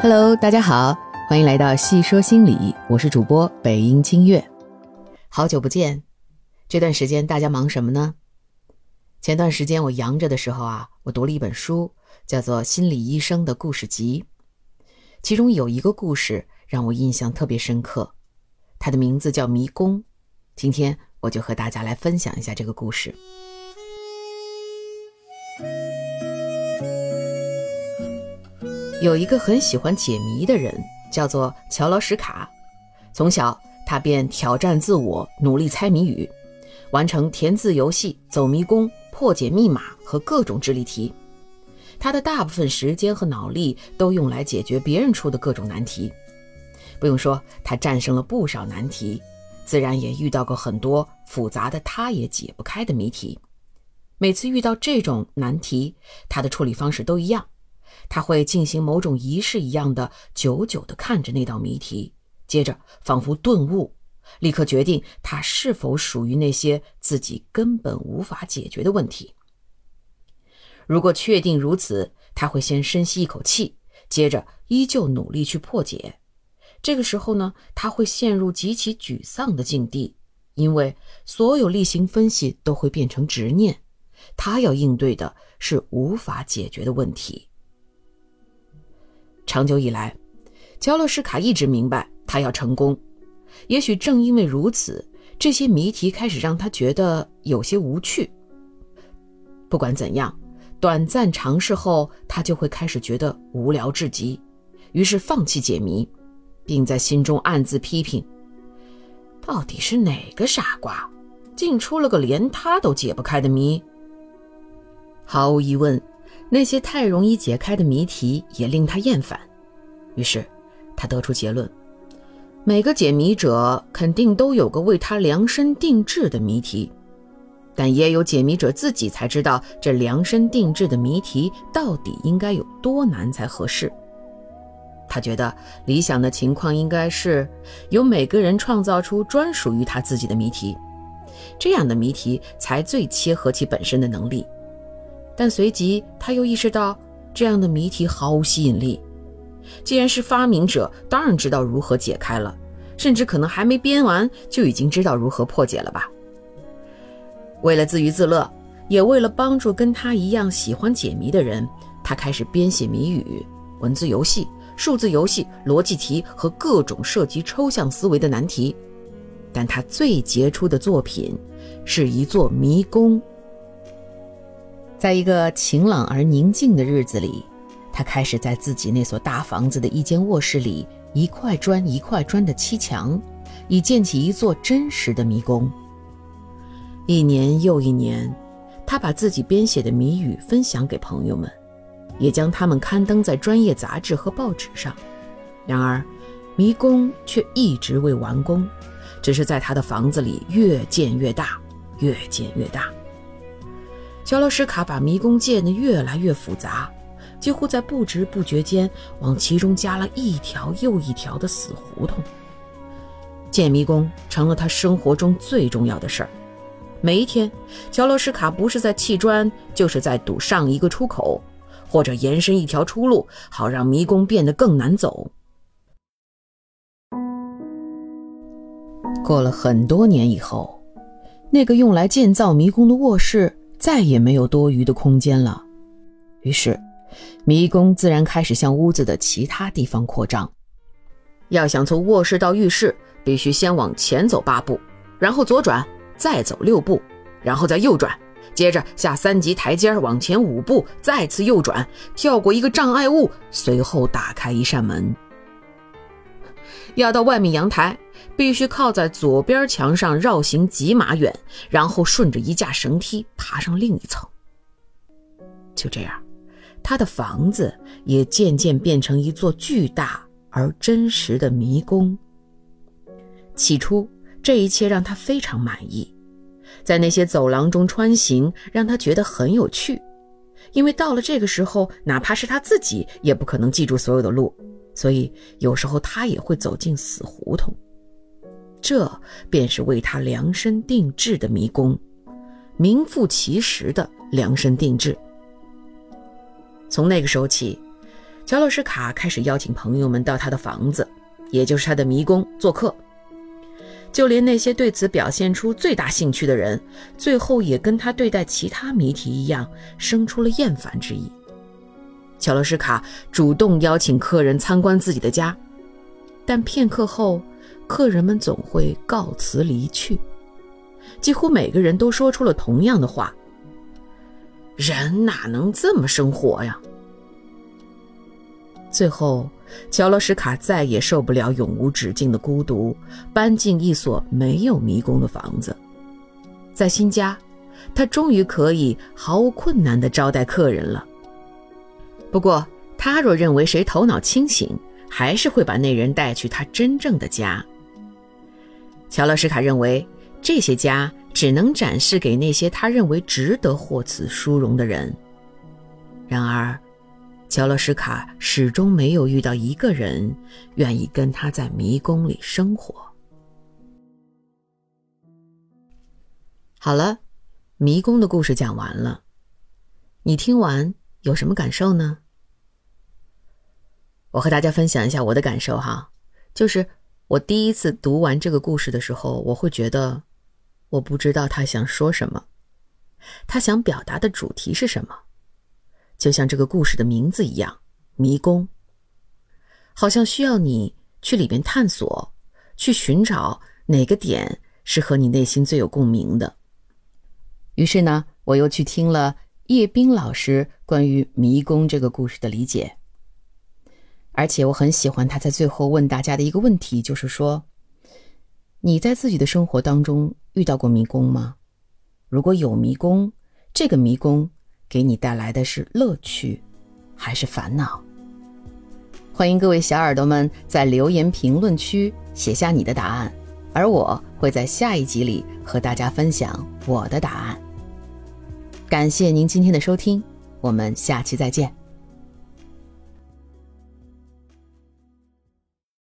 Hello，大家好，欢迎来到细说心理，我是主播北音清月。好久不见，这段时间大家忙什么呢？前段时间我阳着的时候啊，我读了一本书，叫做《心理医生的故事集》，其中有一个故事让我印象特别深刻，它的名字叫《迷宫》。今天我就和大家来分享一下这个故事。有一个很喜欢解谜的人，叫做乔劳什卡。从小，他便挑战自我，努力猜谜语，完成填字游戏、走迷宫、破解密码和各种智力题。他的大部分时间和脑力都用来解决别人出的各种难题。不用说，他战胜了不少难题，自然也遇到过很多复杂的他也解不开的谜题。每次遇到这种难题，他的处理方式都一样。他会进行某种仪式一样的，久久地看着那道谜题，接着仿佛顿悟，立刻决定它是否属于那些自己根本无法解决的问题。如果确定如此，他会先深吸一口气，接着依旧努力去破解。这个时候呢，他会陷入极其沮丧的境地，因为所有例行分析都会变成执念，他要应对的是无法解决的问题。长久以来，乔洛什卡一直明白他要成功。也许正因为如此，这些谜题开始让他觉得有些无趣。不管怎样，短暂尝试后，他就会开始觉得无聊至极，于是放弃解谜，并在心中暗自批评：到底是哪个傻瓜，竟出了个连他都解不开的谜？毫无疑问。那些太容易解开的谜题也令他厌烦，于是他得出结论：每个解谜者肯定都有个为他量身定制的谜题，但也有解谜者自己才知道这量身定制的谜题到底应该有多难才合适。他觉得理想的情况应该是由每个人创造出专属于他自己的谜题，这样的谜题才最切合其本身的能力。但随即他又意识到，这样的谜题毫无吸引力。既然是发明者，当然知道如何解开了，甚至可能还没编完就已经知道如何破解了吧。为了自娱自乐，也为了帮助跟他一样喜欢解谜的人，他开始编写谜语、文字游戏、数字游戏、逻辑题和各种涉及抽象思维的难题。但他最杰出的作品，是一座迷宫。在一个晴朗而宁静的日子里，他开始在自己那所大房子的一间卧室里，一块砖一块砖的砌墙，以建起一座真实的迷宫。一年又一年，他把自己编写的谜语分享给朋友们，也将它们刊登在专业杂志和报纸上。然而，迷宫却一直未完工，只是在他的房子里越建越大，越建越大。乔洛什卡把迷宫建得越来越复杂，几乎在不知不觉间往其中加了一条又一条的死胡同。建迷宫成了他生活中最重要的事儿。每一天，乔洛什卡不是在砌砖，就是在堵上一个出口，或者延伸一条出路，好让迷宫变得更难走。过了很多年以后，那个用来建造迷宫的卧室。再也没有多余的空间了，于是迷宫自然开始向屋子的其他地方扩张。要想从卧室到浴室，必须先往前走八步，然后左转，再走六步，然后再右转，接着下三级台阶往前五步，再次右转，跳过一个障碍物，随后打开一扇门。要到外面阳台。必须靠在左边墙上绕行几码远，然后顺着一架绳梯爬上另一层。就这样，他的房子也渐渐变成一座巨大而真实的迷宫。起初，这一切让他非常满意，在那些走廊中穿行让他觉得很有趣，因为到了这个时候，哪怕是他自己也不可能记住所有的路，所以有时候他也会走进死胡同。这便是为他量身定制的迷宫，名副其实的量身定制。从那个时候起，乔洛什卡开始邀请朋友们到他的房子，也就是他的迷宫做客。就连那些对此表现出最大兴趣的人，最后也跟他对待其他谜题一样，生出了厌烦之意。乔洛什卡主动邀请客人参观自己的家，但片刻后，客人们总会告辞离去。几乎每个人都说出了同样的话：“人哪能这么生活呀？”最后。乔罗什卡再也受不了永无止境的孤独，搬进一所没有迷宫的房子。在新家，他终于可以毫无困难地招待客人了。不过，他若认为谁头脑清醒，还是会把那人带去他真正的家。乔罗什卡认为，这些家只能展示给那些他认为值得获此殊荣的人。然而，乔洛什卡始终没有遇到一个人愿意跟他在迷宫里生活。好了，迷宫的故事讲完了，你听完有什么感受呢？我和大家分享一下我的感受哈，就是我第一次读完这个故事的时候，我会觉得我不知道他想说什么，他想表达的主题是什么。就像这个故事的名字一样，迷宫，好像需要你去里边探索，去寻找哪个点是和你内心最有共鸣的。于是呢，我又去听了叶冰老师关于迷宫这个故事的理解，而且我很喜欢他在最后问大家的一个问题，就是说，你在自己的生活当中遇到过迷宫吗？如果有迷宫，这个迷宫。给你带来的是乐趣，还是烦恼？欢迎各位小耳朵们在留言评论区写下你的答案，而我会在下一集里和大家分享我的答案。感谢您今天的收听，我们下期再见。